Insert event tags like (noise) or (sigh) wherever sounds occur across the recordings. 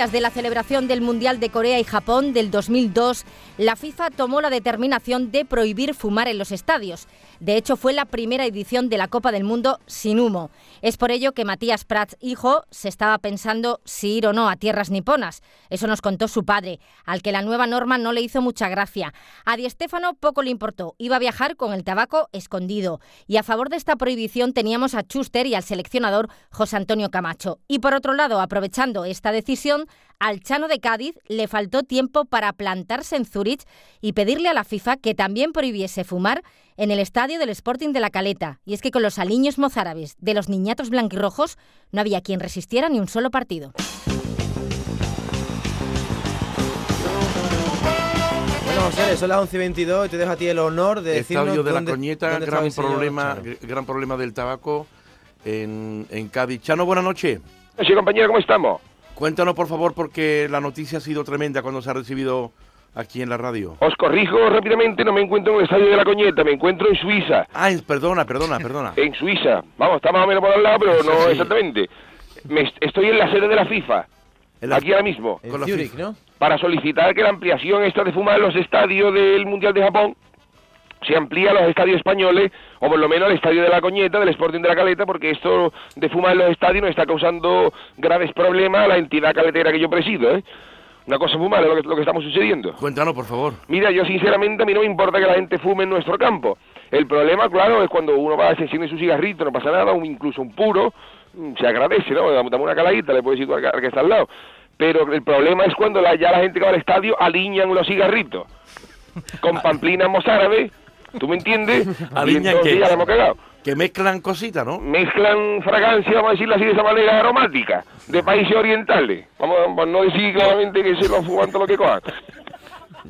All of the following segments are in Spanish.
Días de la celebración del Mundial de Corea y Japón del 2002, la FIFA tomó la determinación de prohibir fumar en los estadios. De hecho, fue la primera edición de la Copa del Mundo sin humo. Es por ello que Matías Prats, hijo, se estaba pensando si ir o no a tierras niponas. Eso nos contó su padre, al que la nueva norma no le hizo mucha gracia. A Di Stéfano poco le importó, iba a viajar con el tabaco escondido. Y a favor de esta prohibición teníamos a Schuster y al seleccionador José Antonio Camacho. Y por otro lado, aprovechando esta decisión, al Chano de Cádiz le faltó tiempo para plantarse en Zurich y pedirle a la FIFA que también prohibiese fumar en el estadio del Sporting de la Caleta. Y es que con los aliños mozárabes de los niñatos blanquirrojos no había quien resistiera ni un solo partido. Bueno, José, son las 11 y 22 y te dejo a ti el honor de decirnos Estadio de la dónde- Coñeta, dónde gran señor problema, gran problema del tabaco en, en Cádiz. Chano, buenas noches. Sí, compañero, ¿cómo estamos? Cuéntanos, por favor, porque la noticia ha sido tremenda cuando se ha recibido aquí en la radio. Os corrijo rápidamente, no me encuentro en el estadio de la Coñeta, me encuentro en Suiza. Ah, perdona, perdona, perdona. En Suiza. Vamos, está más o menos por al lado, pero no Sí. exactamente. Me est- estoy en la sede de la FIFA, la- aquí ahora mismo, En con la Zurich, FIFA. ¿no? para solicitar que la ampliación esta de fumar en los estadios del Mundial de Japón se amplíe a los estadios españoles, o por lo menos al estadio de la Coñeta, del Sporting de la Caleta, porque esto de fumar en los estadios nos está causando graves problemas a la entidad caletera que yo presido, ¿eh? Una cosa muy mala lo que, lo que estamos sucediendo. Cuéntanos, por favor. Mira, yo sinceramente a mí no me importa que la gente fume en nuestro campo. El problema, claro, es cuando uno va, se enciende su cigarrito, no pasa nada, un, incluso un puro, mm, se agradece, ¿no? Dame una caladita, le puedo decir al que- está al lado. Pero el problema es cuando la- ya la gente que va al estadio alinean los cigarritos con (laughs) pamplinas mozárabes, ¿tú me entiendes? (laughs) Hemos cagado. Que mezclan cositas, ¿no? Mezclan fragancia, vamos a decirlo así, de esa manera aromática, de países orientales. Vamos a no decir claramente que se lo fuman todo lo que cojan.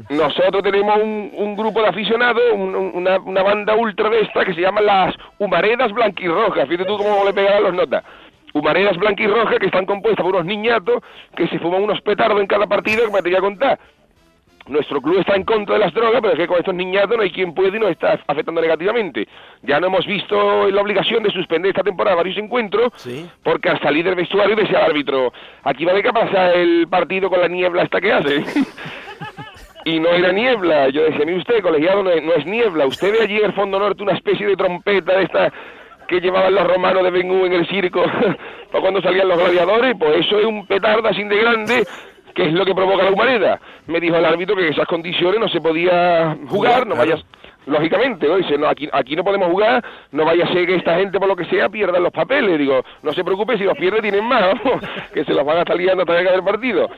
Nosotros tenemos un, un grupo de aficionados, un- un- una, una banda ultra de esta que se llama las Humaredas Blanquirrojas. Fíjate tú cómo le pegan los notas. Humaredas Blanquirrojas que están compuestas por unos niñatos que se fuman unos petardos en cada partido que me te voy a contar. Nuestro club está en contra de las drogas, pero es que con estos niñatos no hay quien puede y nos está afectando negativamente. Ya no hemos visto la obligación de suspender esta temporada varios encuentros, Sí. porque al salir del vestuario decía al árbitro, aquí va a haber que pasar el partido con la niebla esta que hace. (laughs) y no era niebla. Yo decía, mire usted, colegiado, no es, no es niebla. Usted ve allí en el fondo norte una especie de trompeta de esta que llevaban los romanos de Ben Hur en el circo (laughs) para cuando salían los gladiadores, pues eso es un petardo así de grande que es lo que provoca la humareda. Me dijo el árbitro que en esas condiciones no se podía jugar, no vayas lógicamente, ¿no? Dice, no, aquí, aquí no podemos jugar, no vaya a ser que esta gente, por lo que sea, pierda los papeles. Digo, no se preocupe, si los pierde tienen más, (laughs) que se los van a estar liando hasta acabe el partido.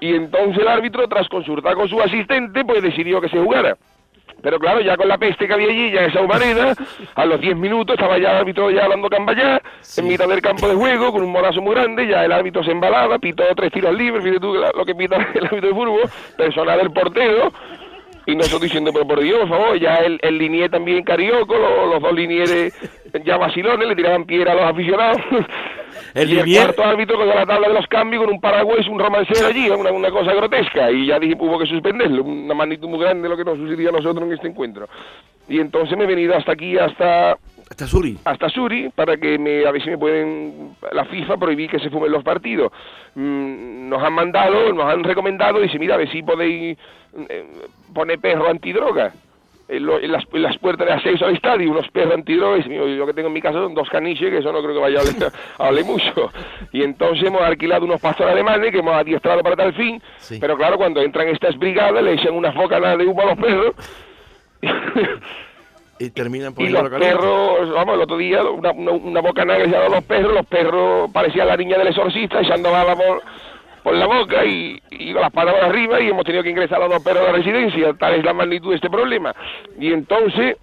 Y entonces el árbitro, tras consultar con su asistente, pues decidió que se jugara. Pero claro, ya con la peste que había allí, ya en esa humareda, a los 10 minutos estaba ya el árbitro ya hablando cambayá, en mitad del campo de juego, con un morazo muy grande, ya el árbitro se embalaba, pitó tres tiros libres, fíjate tú lo que pita (laughs) el árbitro de fútbol, personal del portero, y nosotros diciendo, pero por Dios, por favor, ya el, el linier también carioco, lo- los, dos linieres ya vacilones, le tiraban piedra a los aficionados. El y el cuarto árbitro con la tabla de los cambios con un paraguas, un romancero allí, una, una cosa grotesca. Y ya dije, hubo que suspenderlo, una magnitud muy grande lo que nos sucedía a nosotros en este encuentro. Y entonces me he venido hasta aquí, hasta Hasta Suri. hasta Suri para que me, a ver si me pueden la FIFA prohibir que se fumen los partidos. Mm, nos han mandado, nos han recomendado, dice, mira, a ver si podéis eh, poner perro antidroga. En las, las puertas de acceso al estadio, unos perros antidroga, y dice, "Mira, yo que tengo en mi casa son dos caniches, que eso no creo que vaya a hablar, (laughs) mucho. Y entonces hemos alquilado unos pastores alemanes que hemos adiestrado para tal fin, Sí. pero claro, cuando entran estas brigadas le echan unas bocanas de humo a los perros. Y terminan (laughs) Y poniendo los perros, vamos, el otro día, una, una, una bocanada que se a los perros, los perros parecían la niña del exorcista echando bala por, por la boca y, y las por arriba y hemos tenido que ingresar a los dos perros a la residencia, tal es la magnitud de este problema. Y entonces,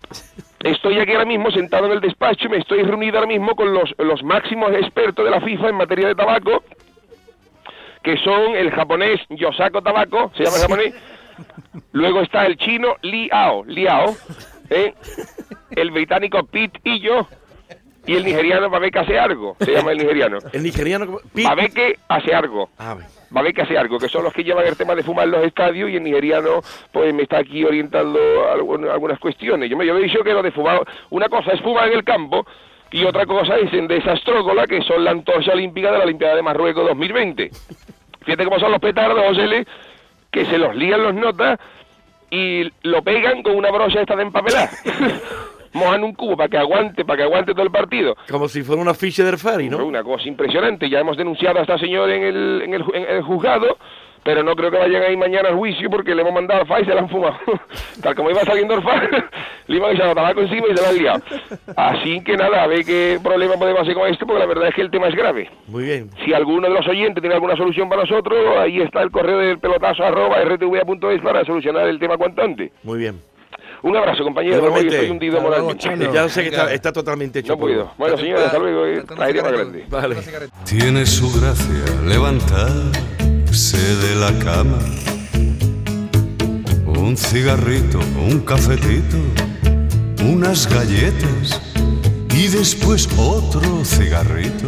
estoy aquí ahora mismo sentado en el despacho y me estoy reunido ahora mismo con los, los máximos expertos de la FIFA en materia de tabaco, que son el japonés Yosako Tabaco, se llama el japonés, (laughs) luego está el chino Liao, Liao, ¿eh? el británico Pete y yo, y el nigeriano Babeke hace algo, se llama el nigeriano. (laughs) El nigeriano... Babeke hace algo. Ah. Babeke hace algo, que son los que llevan el tema de fumar en los estadios y el nigeriano pues me está aquí orientando algunas cuestiones. Yo me yo he dicho que lo de fumar, una cosa es fumar en el campo y otra cosa es en desastrócola, que son la antorcha olímpica de la Olimpiada de Marruecos 2020. Fíjate cómo son los petardos, José, que se los lían los notas y lo pegan con una brocha esta de empapelar. (laughs) Mojan un cubo para que aguante, para que aguante todo el partido. Como si fuera una ficha del Fari, Fue ¿no? una cosa impresionante. Ya hemos denunciado a esta señora en el, en el, ju- en el juzgado, pero no creo que vayan a ir mañana al juicio porque le hemos mandado FA y se la han fumado. (laughs) Tal como iba saliendo el FA, (laughs) le iban echando tabaco encima y se la han liado. Así que nada, a ver qué problema podemos hacer con esto, porque la verdad es que el tema es grave. Muy bien. Si alguno de los oyentes tiene alguna solución para nosotros, ahí está el correo del pelotazo arroba rtva.es para solucionar el tema cuanto antes. Muy bien. Un abrazo, compañero. Hoy estoy hundido moralmente. Ya sé que está, está totalmente hecho No puedo. Bueno, señores, hasta luego. una Tragedia más grande. Vale. Tiene su gracia levantarse de la cama. Un cigarrito, un cafetito, unas galletas y después otro cigarrito.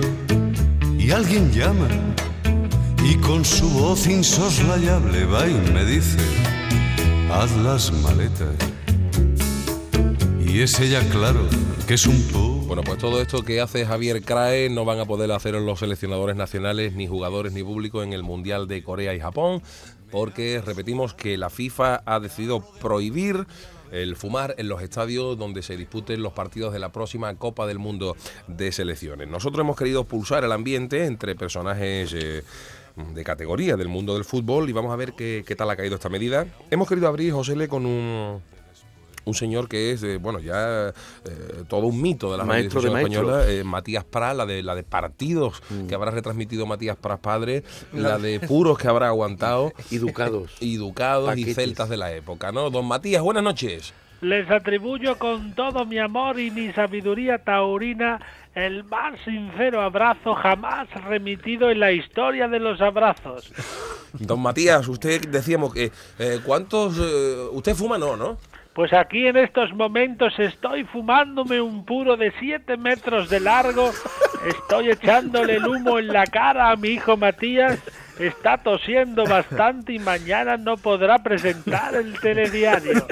Y alguien llama y con su voz insoslayable va y me dice, haz las maletas. Y es ella claro que es un po. Bueno, pues todo esto que hace Javier Crae no van a poder hacerlo los seleccionadores nacionales, ni jugadores, ni público en el Mundial de Corea y Japón, porque repetimos que la FIFA ha decidido prohibir el fumar en los estadios donde se disputen los partidos de la próxima Copa del Mundo de Selecciones. Nosotros hemos querido pulsar el ambiente entre personajes... eh, de categoría del mundo del fútbol y vamos a ver qué, tal ha caído esta medida. Hemos querido abrir, José, con un, un señor que es, eh, bueno, ya eh, todo un mito de la Maestro de española, eh, Matías Pras, la de, la de partidos que habrá retransmitido Matías Pras padre, la de puros que habrá aguantado, (laughs) Educados. (laughs) y ducados y Paquetes. celtas de la época, ¿no? Don Matías, buenas noches. Les atribuyo con todo mi amor y mi sabiduría taurina el más sincero abrazo jamás remitido en la historia de los abrazos. Don Matías, usted decíamos que, eh, ¿cuántos, eh, usted fuma no, no? Pues aquí en estos momentos estoy fumándome un puro de 7 metros de largo, estoy echándole el humo en la cara a mi hijo Matías, está tosiendo bastante y mañana no podrá presentar el telediario.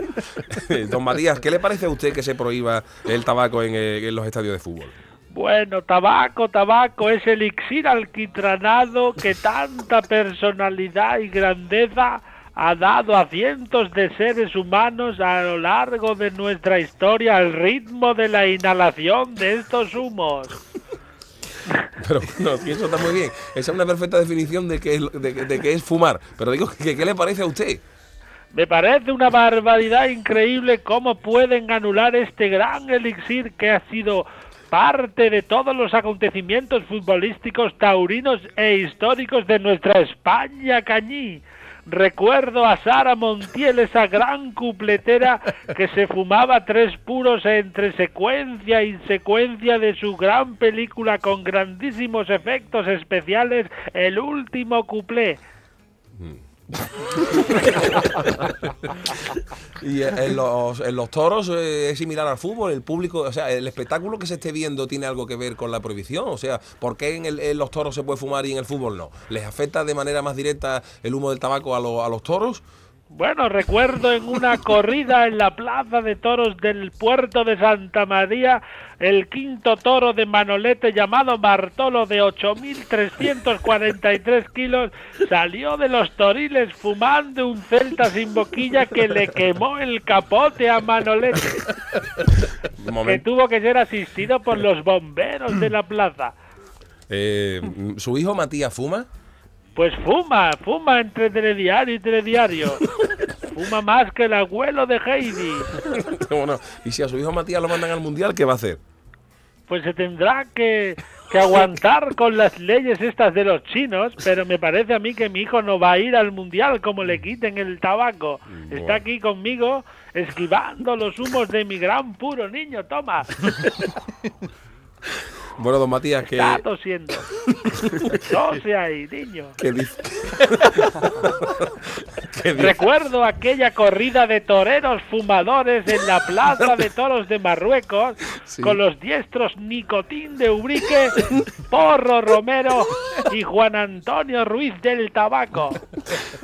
Don Matías, ¿qué le parece a usted que se prohíba el tabaco en, eh, en los estadios de fútbol? Bueno, tabaco, tabaco, es elixir alquitranado que tanta personalidad y grandeza ha dado a cientos de seres humanos a lo largo de nuestra historia al ritmo de la inhalación de estos humos. (laughs) Pero no, sí, eso está muy bien. Esa es una perfecta definición de qué es, de, de qué es fumar. Pero digo, que, ¿qué le parece a usted? Me parece una barbaridad increíble cómo pueden anular este gran elixir que ha sido parte de todos los acontecimientos futbolísticos taurinos e históricos de nuestra España cañí. Recuerdo a Sara Montiel, esa gran cupletera que se fumaba tres puros entre secuencia y secuencia de su gran película con grandísimos efectos especiales, El último cuplé. Y en los, en los toros eh, es similar al fútbol, el público, o sea, el espectáculo que se esté viendo tiene algo que ver con la prohibición. O sea, ¿por qué en, el- en los toros se puede fumar y en el fútbol no? ¿Les afecta de manera más directa el humo del tabaco a, a los toros? Bueno, recuerdo en una corrida en la plaza de toros del puerto de Santa María, el quinto toro de Manolete llamado Bartolo de 8.343 kilos salió de los toriles fumando un celta sin boquilla que le quemó el capote a Manolete, (laughs) que tuvo que ser asistido por los bomberos de la plaza. Eh, ¿Su hijo Matías fuma? Pues fuma, fuma entre telediario y telediario. (laughs) Fuma más que el abuelo de Heidi. (laughs) Bueno, y si a su hijo Matías lo mandan al mundial, ¿qué va a hacer? pues se tendrá que, que aguantar con las leyes estas de los chinos, pero me parece a mí que mi hijo no va a ir al mundial como le quiten el tabaco. Está aquí conmigo esquivando los humos de mi gran puro niño, toma. (laughs) Bueno, don Matías, que... Está tosiendo. (laughs) Tose ahí, niño. que dice- (laughs) dice- Recuerdo aquella corrida de toreros fumadores en la plaza de toros de Marruecos Sí. con los diestros Nicotín de Ubrique, Porro Romero y Juan Antonio Ruiz del Tabaco.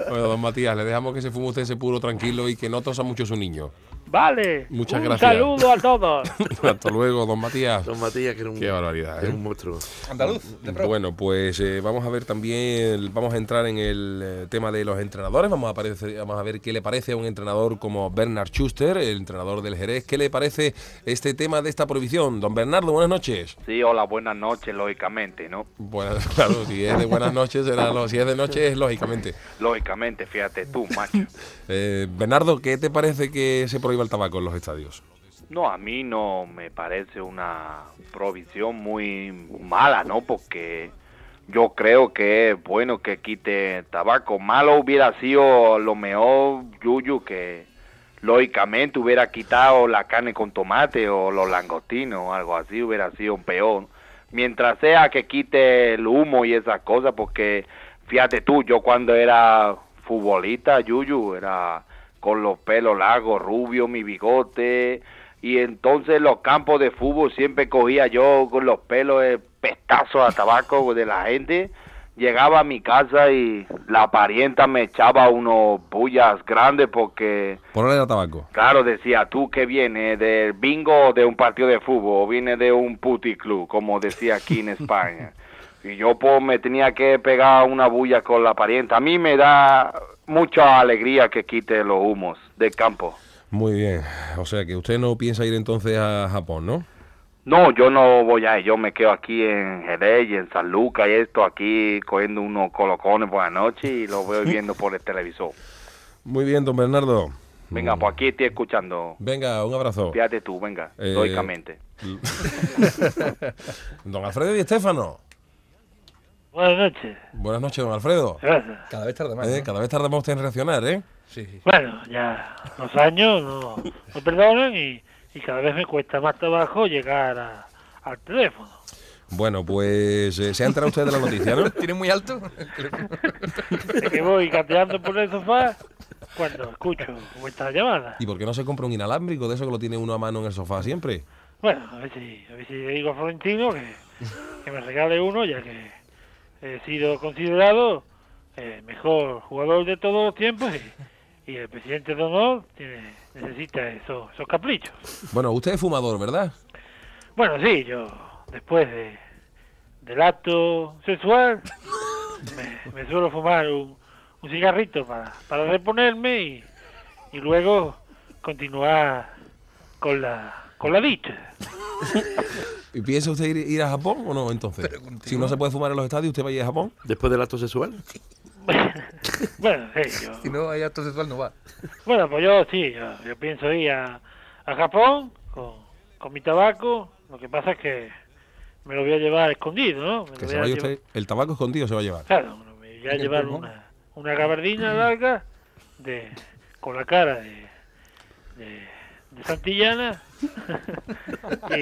Bueno, don Matías, le dejamos que se fume usted ese puro tranquilo y que no tosa mucho su niño. Vale. Muchas Un gracias. saludo a todos. (laughs) Hasta luego, don Matías. Don Matías, que era un, Qué barbaridad, era ¿eh? un monstruo. Andaluz. Bueno, pues eh, vamos a ver también, vamos a entrar en el eh, tema de los entrenadores. Vamos a, aparecer- vamos a ver qué le parece a un entrenador como Bernard Schuster, el entrenador del Jerez. ¿Qué le parece este tema de esta prohibición? Don Bernardo, buenas noches. Sí, hola, buenas noches, lógicamente, ¿no? Bueno, (laughs) claro, si es de buenas noches, será lo- si es de noche, es lógicamente. Lógicamente, fíjate tú, macho. (laughs) Eh, Bernardo, ¿qué te parece que se prohíba el tabaco en los estadios? No, a mí no me parece una provisión muy mala, ¿no? Porque yo creo que es bueno que quite tabaco. Malo hubiera sido lo mejor, Yuyu, que lógicamente hubiera quitado la carne con tomate o los langostinos o algo así, hubiera sido peor. Mientras sea que quite el humo y esas cosas, porque fíjate tú, yo cuando era futbolista, Yuyu, era con los pelos largos, rubio, mi bigote, y entonces los campos de fútbol siempre cogía yo con los pelos de pestazos a tabaco de la gente. Llegaba a mi casa y la parienta me echaba unos bullas grandes porque Por era tabaco. Claro, decía, tú que vienes del bingo o de un partido de fútbol, o vienes de un puticlub, como decía aquí en España. (laughs) Y yo pues me tenía que pegar una bulla con la parienta. A mí me da mucha alegría que quite los humos del campo. Muy bien. O sea que usted no piensa ir entonces a Japón, ¿no? No, yo no voy a ir, yo me quedo aquí en Jerez y en San Lucas y esto, aquí cogiendo unos colocones por la noche y lo veo (laughs) viendo por el televisor. Muy bien, don Bernardo. Venga, pues aquí estoy escuchando. Venga, un abrazo. Fíjate tú, venga, Eh, lógicamente. (laughs) Don Alfredo y Estefano. Buenas noches. Buenas noches, don Alfredo. Gracias. Cada vez tarda más. Eh, ¿no? cada vez tarda más usted en reaccionar, ¿eh? Sí, sí. Bueno, ya los años no, no perdonan y, y cada vez me cuesta más trabajo llegar a- al teléfono. Bueno, pues eh, se ha enterado usted de la noticia, ¿no? (laughs) ¿Tiene muy alto? De que voy gateando por el sofá cuando escucho vuestra llamada. ¿Y por qué no se compra un inalámbrico de eso que lo tiene uno a mano en el sofá siempre? Bueno, a ver si, a ver si le digo a Florentino que, que me regale uno, ya que he sido considerado el mejor jugador de todos los tiempos y, y el presidente de honor tiene, necesita esos, esos caprichos. Bueno, usted es fumador, ¿verdad? Bueno, sí, yo después de, del acto sexual me, me suelo fumar un, un cigarrito para, para reponerme y, y luego continuar con la, con la dicha. ¿Y piensa usted ir, ir a Japón o no entonces? Si no se puede fumar en los estadios, ¿usted va a ir a Japón? Después del acto sexual. (laughs) bueno, sí, yo, Si no hay acto sexual, no va. bueno, pues yo sí, yo, yo pienso ir a, a Japón con, con mi tabaco. Lo que pasa es que me lo voy a llevar escondido, ¿no? Me lo Que voy se a vaya llevar- usted, el tabaco escondido se va a llevar. Claro, bueno, me voy a ¿En el llevar una, una gabardina larga de, con la cara de, de, de Santillana (laughs) y,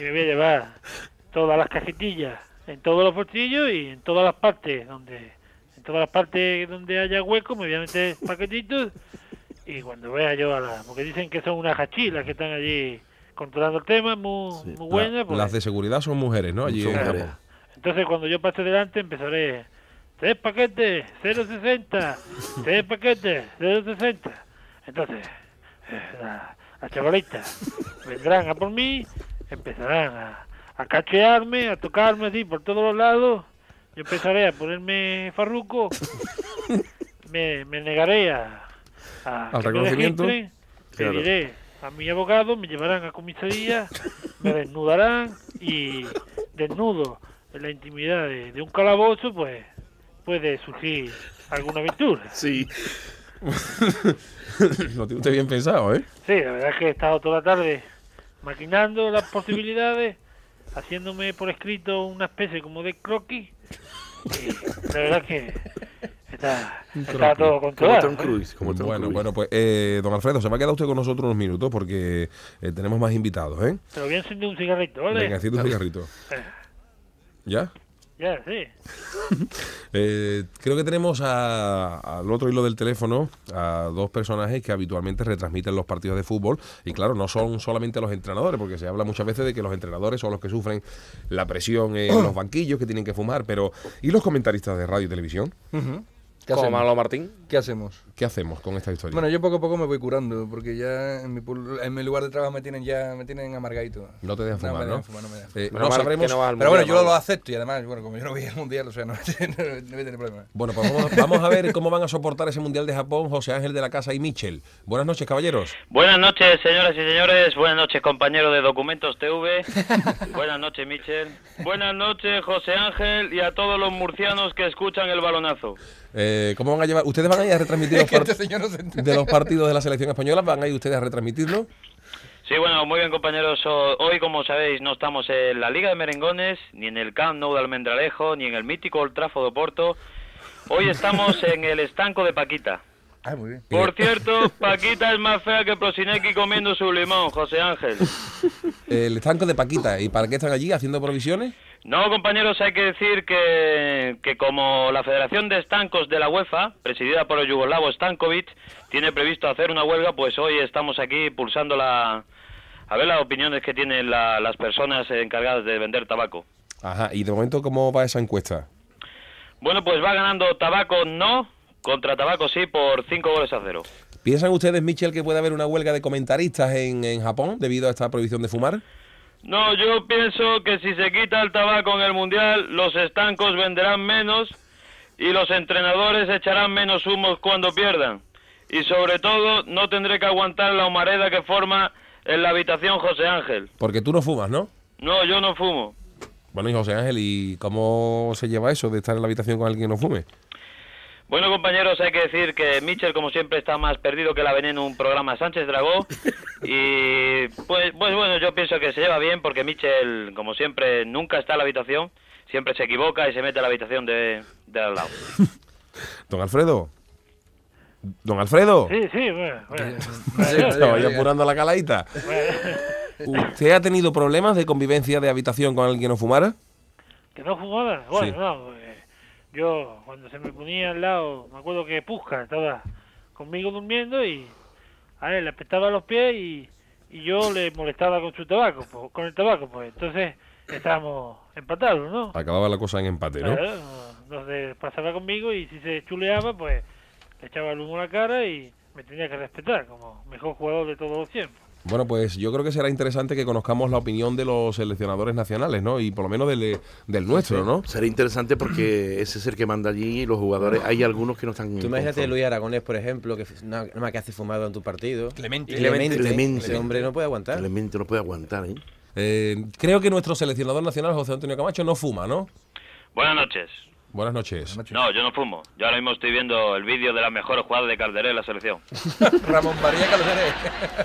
y me voy a llevar todas las cajetillas en todos los bolsillos y en todas las partes donde en todas las partes donde haya hueco me voy a meter paquetitos y cuando vea yo a la porque dicen que son unas hachilas que están allí controlando el tema muy, muy buenas pues, las de seguridad son mujeres, ¿no? Allí mujeres. Entonces cuando yo pase delante empezaré tres paquetes 060 tres paquetes 060 entonces eh, la- las chavalitas vendrán a por mí empezarán a, a cachearme a tocarme así por todos los lados yo empezaré a ponerme farruco me, me negaré a, a Al que me reconocimiento. Claro. pediré a mi abogado me llevarán a comisaría me desnudarán y desnudo en la intimidad de, de un calabozo, pues puede surgir alguna aventura. Sí. (laughs) Lo tiene usted bien pensado, ¿eh? Sí, la verdad es que he estado toda la tarde maquinando las posibilidades, haciéndome por escrito una especie como de croquis. Y la verdad es que está, está todo controlado. ¿eh? bueno, bueno, pues eh, don Alfredo, se va a quedar usted con nosotros unos minutos porque eh, tenemos más invitados, ¿eh? Te lo voy a encender un cigarrito, ¿vale? Venga, enciende un cigarrito. ¿Ya? Sí. (laughs) Eh, creo que tenemos a- al otro hilo del teléfono a dos personajes que habitualmente retransmiten los partidos de fútbol y claro, no son solamente los entrenadores, porque se habla muchas veces de que los entrenadores son los que sufren la presión en (coughs) los banquillos, que tienen que fumar, pero ¿y los comentaristas de radio y televisión? ¿Qué ¿Cómo, hacemos? Manolo Martín? ¿Qué hacemos? ¿Qué hacemos con esta historia? Bueno, yo poco a poco me voy curando, porque ya en mi, pul- en mi lugar de trabajo me tienen ya me tienen amargadito. No te dejan fumar, me ¿no? dejan fumar, no me dejan Eh, fumar. no sabremos- Pero bueno, yo lo acepto y además, bueno, como yo no voy al mundial, o sea, no, (laughs) no voy a tener problema. Bueno, pues vamos, vamos a ver cómo van a soportar ese Mundial de Japón José Ángel de la Casa y Michel. Buenas noches, caballeros. Buenas noches, señoras y señores. Buenas noches, compañero de Documentos TV. Buenas noches, Michel. Buenas noches, José Ángel, y a todos los murcianos que escuchan el balonazo. Eh, ¿Cómo van a llevar? ¿Ustedes van a ir a retransmitir (laughs) los, este no de los partidos de la selección española? ¿Van a ir ustedes a retransmitirlo? Sí, bueno, muy bien, compañeros. Hoy, como sabéis, no estamos en la Liga de Merengones, ni en el Camp Nou de Almendralejo, ni en el mítico Old Trafford de Porto. Hoy estamos en el estanco de Paquita. Ah, muy bien. Por cierto, (laughs) Paquita es más fea que Prosineki comiendo su limón, José Ángel. El estanco de Paquita. ¿Y para qué están allí haciendo provisiones? No, compañeros, hay que decir que, que como la Federación de Estancos de la UEFA, presidida por el yugoslavo Stankovic, tiene previsto hacer una huelga, pues hoy estamos aquí pulsando la... A ver las opiniones que tienen la- las personas encargadas de vender tabaco. Ajá. ¿Y de momento cómo va esa encuesta? Bueno, pues va ganando tabaco no, contra tabaco sí, por 5 goles a cero. ¿Piensan ustedes, Michel, que puede haber una huelga de comentaristas en, en Japón debido a esta prohibición de fumar? No, yo pienso que si se quita el tabaco en el Mundial, los estancos venderán menos y los entrenadores echarán menos humos cuando pierdan. Y sobre todo, no tendré que aguantar la humareda que forma en la habitación José Ángel. Porque tú no fumas, ¿no? No, yo no fumo. Bueno, y José Ángel, ¿y cómo se lleva eso de estar en la habitación con alguien que no fume? Bueno, compañeros, hay que decir que Mitchell, como siempre, está más perdido que la veneno en un programa Sánchez Dragó. Y pues, pues bueno, yo pienso que se lleva bien porque Mitchell, como siempre, nunca está en la habitación. Siempre se equivoca y se mete a la habitación de, de al lado. (laughs) Don Alfredo. Don Alfredo. Sí, sí, bueno. bueno. Se vaya apurando la caladita. ¿Usted ha tenido problemas de convivencia de habitación con alguien que no fumara? ¿Que no fumaba? Bueno, Sí. no. Yo, cuando se me ponía al lado, me acuerdo que Pusca estaba conmigo durmiendo y a él le apretaba los pies y, y yo le molestaba con su tabaco, pues, con el tabaco, pues entonces estábamos empatados, ¿no? Acababa la cosa en empate, ¿no? Claro, se pasaba conmigo y si se chuleaba, pues le echaba el humo a la cara y me tenía que respetar como mejor jugador de todos los tiempos. Bueno, pues yo creo que será interesante que conozcamos la opinión de los seleccionadores nacionales, ¿no? Y por lo menos del, del nuestro, ¿no? Sería interesante porque ese es el que manda allí y los jugadores, hay algunos que no están Tú imagínate. Luis Aragonés, por ejemplo, que nada más que hace fumado en tu partido. Clemente. Clemente. Clemente. Ese hombre no puede aguantar. Clemente no puede aguantar, ¿eh? Eh, creo que nuestro seleccionador nacional, José Antonio Camacho, no fuma, ¿no? Buenas noches. Buenas noches. No, yo no fumo. Yo ahora mismo estoy viendo el vídeo de las mejores jugadas de Calderé en la selección. (laughs) Ramón María Calderé.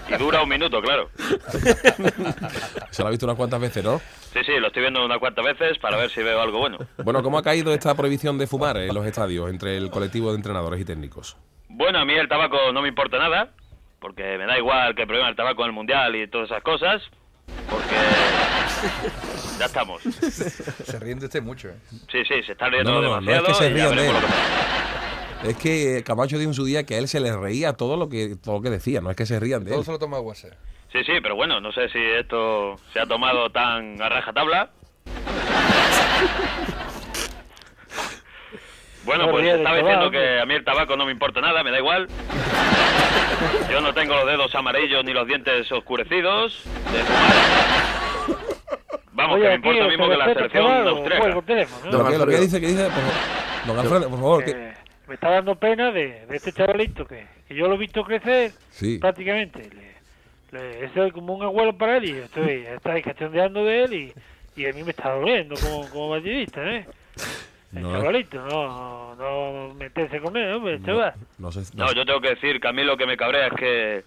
Y dura un minuto, claro. Se lo ha visto unas cuantas veces, ¿no? Sí, sí, lo estoy viendo unas cuantas veces para ver si veo algo bueno. Bueno, ¿cómo ha caído esta prohibición de fumar en los estadios entre el colectivo de entrenadores y técnicos? Bueno, a mí el tabaco no me importa nada, porque me da igual que prohíban el tabaco en el mundial y todas esas cosas, porque ya estamos. Sí, (laughs) Se ríen de usted mucho, ¿eh? sí, se está riendo No, no, no, no es demasiado. que se rían de él. que. Es que Camacho dijo en su día que a él se le reía todo lo que todo lo que decía, no es que se rían de Todo él. se lo toma WhatsApp. Sí, sí, pero bueno, no sé si esto se ha tomado tan a rajatabla. Bueno, No pues estaba diciendo que a mí el tabaco no me importa nada, me da igual. Yo no tengo los dedos amarillos ni los dientes oscurecidos de fumar. Vamos, Oye, que me aquí, importa ¿os mismo que la selección austríaca. teléfono, ¿no? Lo que, lo que dice, que dice, por. Don Alfredo, por favor, que, Eh, me está dando pena de, de este chavalito que, que yo lo he visto crecer Sí. prácticamente. Le, le, soy como un abuelo para él y estoy estáis cachondeando de él y, y a mí me está doliendo como, como madridista, ¿eh? El No, chavalito, no, no, no meterse con él, hombre, chaval. no sé, no No, yo tengo que decir que a mí lo que me cabrea es que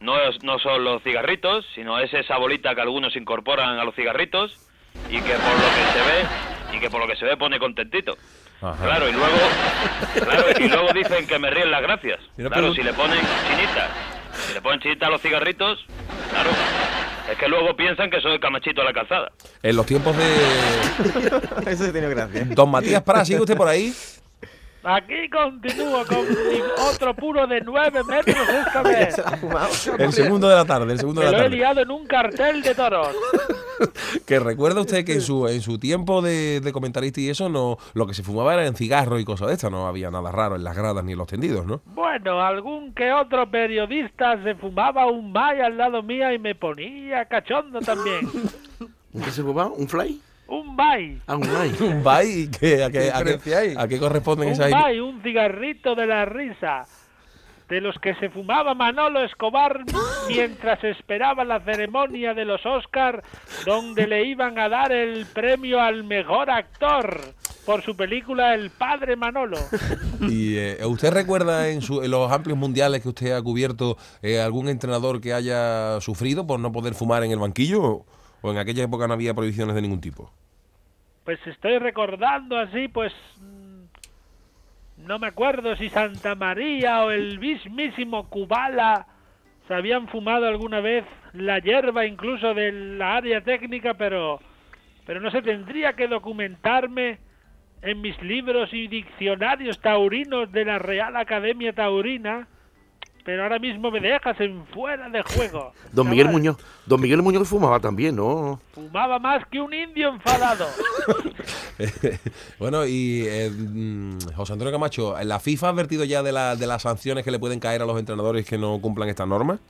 no, es, no son los cigarritos, sino es esa bolita que algunos incorporan a los cigarritos y que por lo que se ve y que por lo que se ve pone contentito. Ajá. Claro, y luego, claro, y luego dicen que me ríen las gracias. Claro, si le ponen chinita, si le ponen chinita a los cigarritos, claro, es que luego piensan que soy camachito a la calzada. En los tiempos de (laughs) Eso sí tiene gracia. Don Matías Prat, ¿sigue usted por ahí? Aquí continúo con mi otro puro de 9 metros esta (laughs) vez. Se la ha fumado. El segundo de la tarde, el segundo Me de la lo he tarde. liado en un cartel de toros. (laughs) Que recuerda usted que en su, en su tiempo de, de comentarista y eso, no lo que se fumaba era en cigarros y cosas de estas, no había nada raro en las gradas ni en los tendidos, ¿no? Bueno, algún que otro periodista se fumaba un may al lado mía y me ponía cachondo también. (laughs) ¿Un qué se fumaba? ¿Un fly? Un may. Ah, un fly. (laughs) Un bye, ¿qué- a, qué, a, qué, a qué corresponden Un esas may, un cigarrito de la risa. De los que se fumaba Manolo Escobar (laughs) mientras esperaba la ceremonia de los Oscar, donde le iban a dar el premio al mejor actor por su película El Padre Manolo. (laughs) ¿Y eh, usted recuerda en, su- en los amplios mundiales que usted ha cubierto eh, algún entrenador que haya sufrido por no poder fumar en el banquillo? ¿O, en aquella época no había prohibiciones de ningún tipo? Pues estoy recordando así, pues mm, no me acuerdo si Santa María o el mismísimo Kubala se habían fumado alguna vez la hierba incluso de la área técnica, pero pero no se tendría que documentarme en mis libros y diccionarios taurinos de la Real Academia Taurina, pero ahora mismo me dejas en fuera de juego. (laughs) Don Miguel Muñoz. Don Miguel Muñoz fumaba también, ¿no? Fumaba más que un indio enfadado. (laughs) bueno, y eh, mm, José Antonio Camacho, ¿la FIFA ha advertido ya de, la- de las sanciones que le pueden caer a los entrenadores que no cumplan estas normas?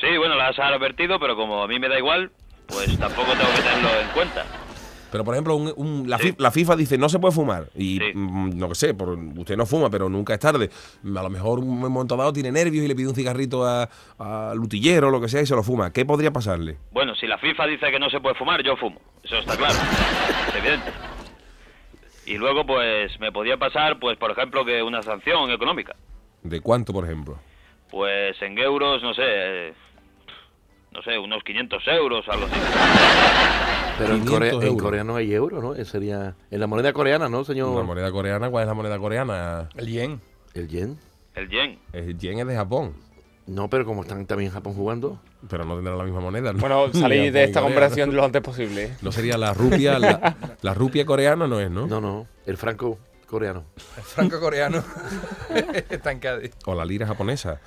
Sí, bueno, las han advertido, pero como a mí me da igual, pues tampoco tengo que tenerlo en cuenta. Pero, por ejemplo, un- un- la, fi- la FIFA dice no se puede fumar. Y mm, no que sé, por, usted no fuma, pero nunca es tarde. A lo mejor un momento dado tiene nervios y le pide un cigarrito a- al utillero o lo que sea y se lo fuma. ¿Qué podría pasarle? Bueno, si la FIFA dice que no se puede fumar, yo fumo. Eso está claro. Es (laughs) evidente. Y luego, pues, me podía pasar, pues, por ejemplo, que una sanción económica. ¿De cuánto, por ejemplo? Pues en euros, no sé, eh, no sé, unos 500 euros, algo así. (laughs) Pero en 500 Corea, en. Corea no hay euro, ¿no? Sería en la moneda coreana, ¿no, señor? La moneda coreana, ¿cuál es la moneda coreana? El yen. El yen. El yen. El yen es de Japón. No, pero como están también en Japón jugando. Pero no tendrá la misma moneda. ¿no? Bueno, Japón (laughs) de esta conversación ¿no? lo antes posible. No sería la rupia, la, (laughs) la rupia coreana no es, ¿no? No, no, el franco coreano. El franco coreano. (laughs) Está en Cádiz. O la lira japonesa.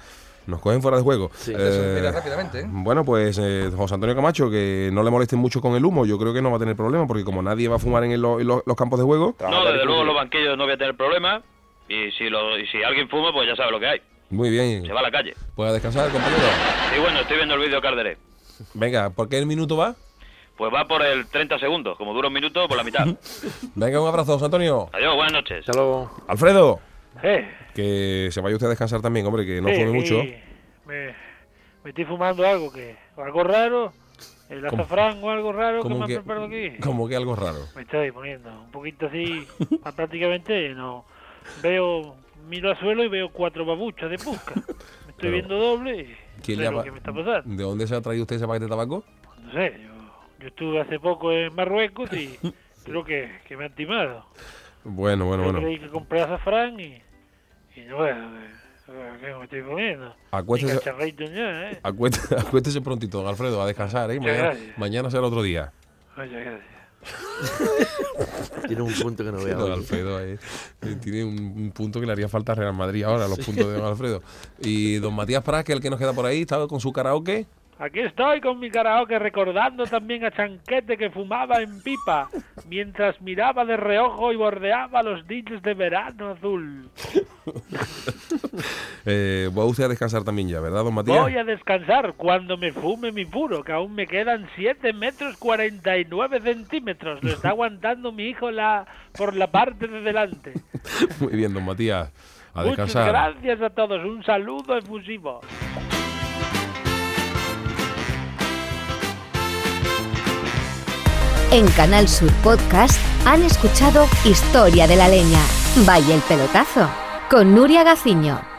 Nos cogen fuera de juego. Sí. Mira rápidamente, ¿eh? Bueno, pues eh, José Antonio Camacho, que no le molesten mucho con el humo, yo creo que no va a tener problema, porque como nadie va a fumar en, el- en los, los campos de juego, No, desde luego los banquillos no voy a tener problema. Y si, lo, y si alguien fuma, pues ya sabe lo que hay. muy bien. Se va a la calle. Pueda descansar, compañero. Y bueno, estoy viendo el vídeo Carderé. Venga, ¿por qué el minuto va? Pues va por el 30 segundos. Como dura un minuto, por la mitad. (laughs) Venga, un abrazo, José Antonio. Adiós, buenas noches. Hasta luego. Alfredo, Eh, que se vaya usted a descansar también, hombre, que no fume mucho. Me, me estoy fumando algo que algo raro, el ¿Cómo? azafrán o algo raro que me han preparado aquí. como que algo raro. Me estoy poniendo un poquito así, (laughs) prácticamente no veo miro al suelo y veo cuatro babuchas de pusca. Me estoy (laughs) Pero, viendo doble y ¿Quién no le sé lo que me está pasando. ¿De dónde se ha traído usted ese paquete de tabaco? No sé, yo, yo estuve hace poco en Marruecos y (laughs) creo que, que me han timado. Bueno, bueno, Yo bueno. creí que compré azafrán y, Acuéstese- Ni cacharrito ya, ¿eh? Acuéstese, (laughs) acuéstese prontito, don Alfredo, a descansar, ¿eh? Mañana, mañana será otro día. Muchas gracias. (laughs) Tiene un punto que no veo. Don Alfredo tiene un, un punto que le haría falta a Real Madrid ahora, los puntos de Don Alfredo. Y don Matías Prat, que es el que nos queda por ahí, estaba con su karaoke. Aquí estoy con mi karaoke recordando también a Chanquete que fumaba en pipa mientras miraba de reojo y bordeaba los dichos de verano azul. (laughs) Eh, va usted a descansar también ya, ¿verdad, don Matías? Voy a descansar cuando me fume mi puro, que aún me quedan 7 metros 49 centímetros. Lo está (laughs) aguantando mi hijo la, por la parte de delante. (laughs) Muy bien, don Matías. A Muchas descansar. gracias a todos. Un saludo efusivo. En Canal Sur Podcast han escuchado Historia de la Leña. Vaya el pelotazo. Con Nuria Gaciño.